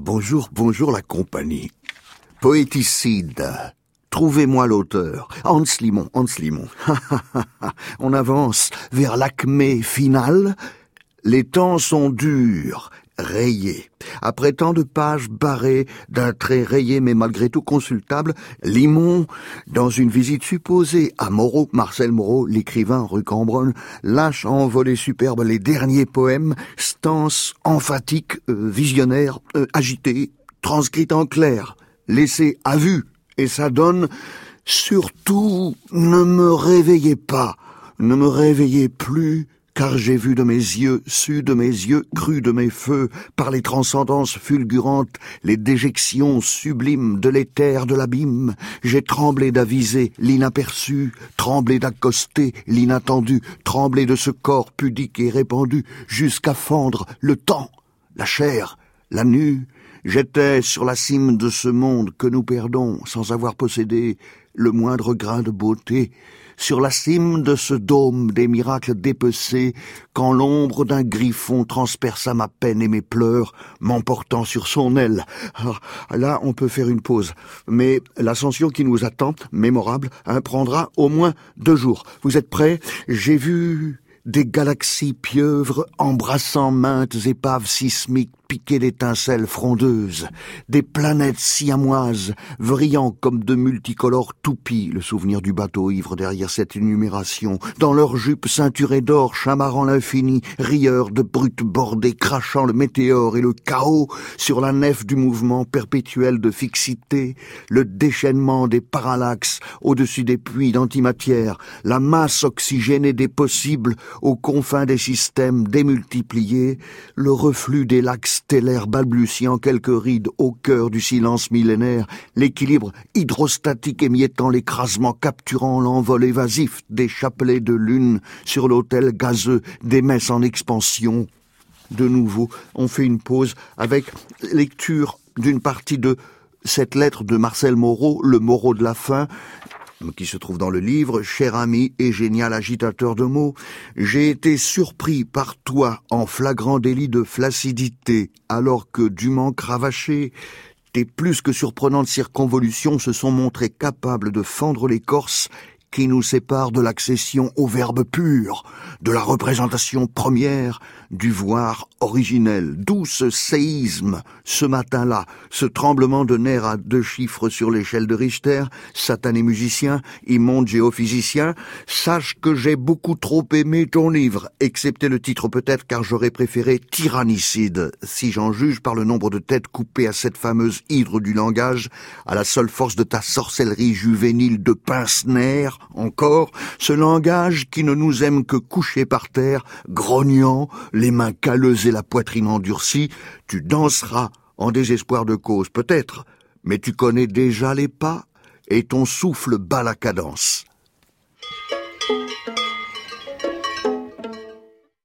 bonjour, bonjour la compagnie. Poéticide. Trouvez-moi l'auteur. Hans Limon, Hans Limon. On avance vers l'acmé final. Les temps sont durs, rayés. Après tant de pages barrées d'un trait rayé mais malgré tout consultable, Limon, dans une visite supposée à Moreau, Marcel Moreau, l'écrivain rue Cambronne, lâche en volée superbe les derniers poèmes, stance emphatique, euh, visionnaire, euh, agité, transcrit en clair, laissé à vue, et ça donne Surtout, ne me réveillez pas, ne me réveillez plus, car j'ai vu de mes yeux, su de mes yeux, cru de mes feux, par les transcendances fulgurantes, les déjections sublimes de l'éther de l'abîme, j'ai tremblé d'aviser l'inaperçu, tremblé d'accoster l'inattendu, tremblé de ce corps pudique et répandu, jusqu'à fendre le temps, la chair, la nue, J'étais sur la cime de ce monde que nous perdons sans avoir possédé le moindre grain de beauté, sur la cime de ce dôme des miracles dépecés, quand l'ombre d'un griffon transperça ma peine et mes pleurs, m'emportant sur son aile. Ah, là, on peut faire une pause. Mais l'ascension qui nous attend, mémorable, hein, prendra au moins deux jours. Vous êtes prêts? J'ai vu des galaxies pieuvres embrassant maintes épaves sismiques piquées d'étincelles frondeuses, des planètes siamoises, brillant comme de multicolores toupies, le souvenir du bateau ivre derrière cette énumération, dans leurs jupes ceinturées d'or, chamarrant l'infini, rieurs de brutes bordées, crachant le météore et le chaos sur la nef du mouvement perpétuel de fixité, le déchaînement des parallaxes au-dessus des puits d'antimatière, la masse oxygénée des possibles aux confins des systèmes démultipliés, le reflux des lacs stellaire balbutiant quelques rides au cœur du silence millénaire, l'équilibre hydrostatique émiettant l'écrasement capturant l'envol évasif des chapelets de lune sur l'autel gazeux des messes en expansion. De nouveau, on fait une pause avec lecture d'une partie de cette lettre de Marcel Moreau, le Moreau de la fin, qui se trouve dans le livre, cher ami et génial agitateur de mots, j'ai été surpris par toi en flagrant délit de flaccidité, alors que dûment cravaché, tes plus que surprenantes circonvolutions se sont montrées capables de fendre l'écorce qui nous sépare de l'accession au verbe pur, de la représentation première, du voir originel. D'où ce séisme, ce matin-là, ce tremblement de nerfs à deux chiffres sur l'échelle de Richter, satané musicien, immonde géophysicien, sache que j'ai beaucoup trop aimé ton livre, excepté le titre peut-être car j'aurais préféré tyrannicide, si j'en juge par le nombre de têtes coupées à cette fameuse hydre du langage, à la seule force de ta sorcellerie juvénile de pince-nerfs, encore, ce langage qui ne nous aime que coucher par terre, grognant, les mains calleuses et la poitrine endurcie, tu danseras en désespoir de cause peut-être, mais tu connais déjà les pas, et ton souffle bat la cadence.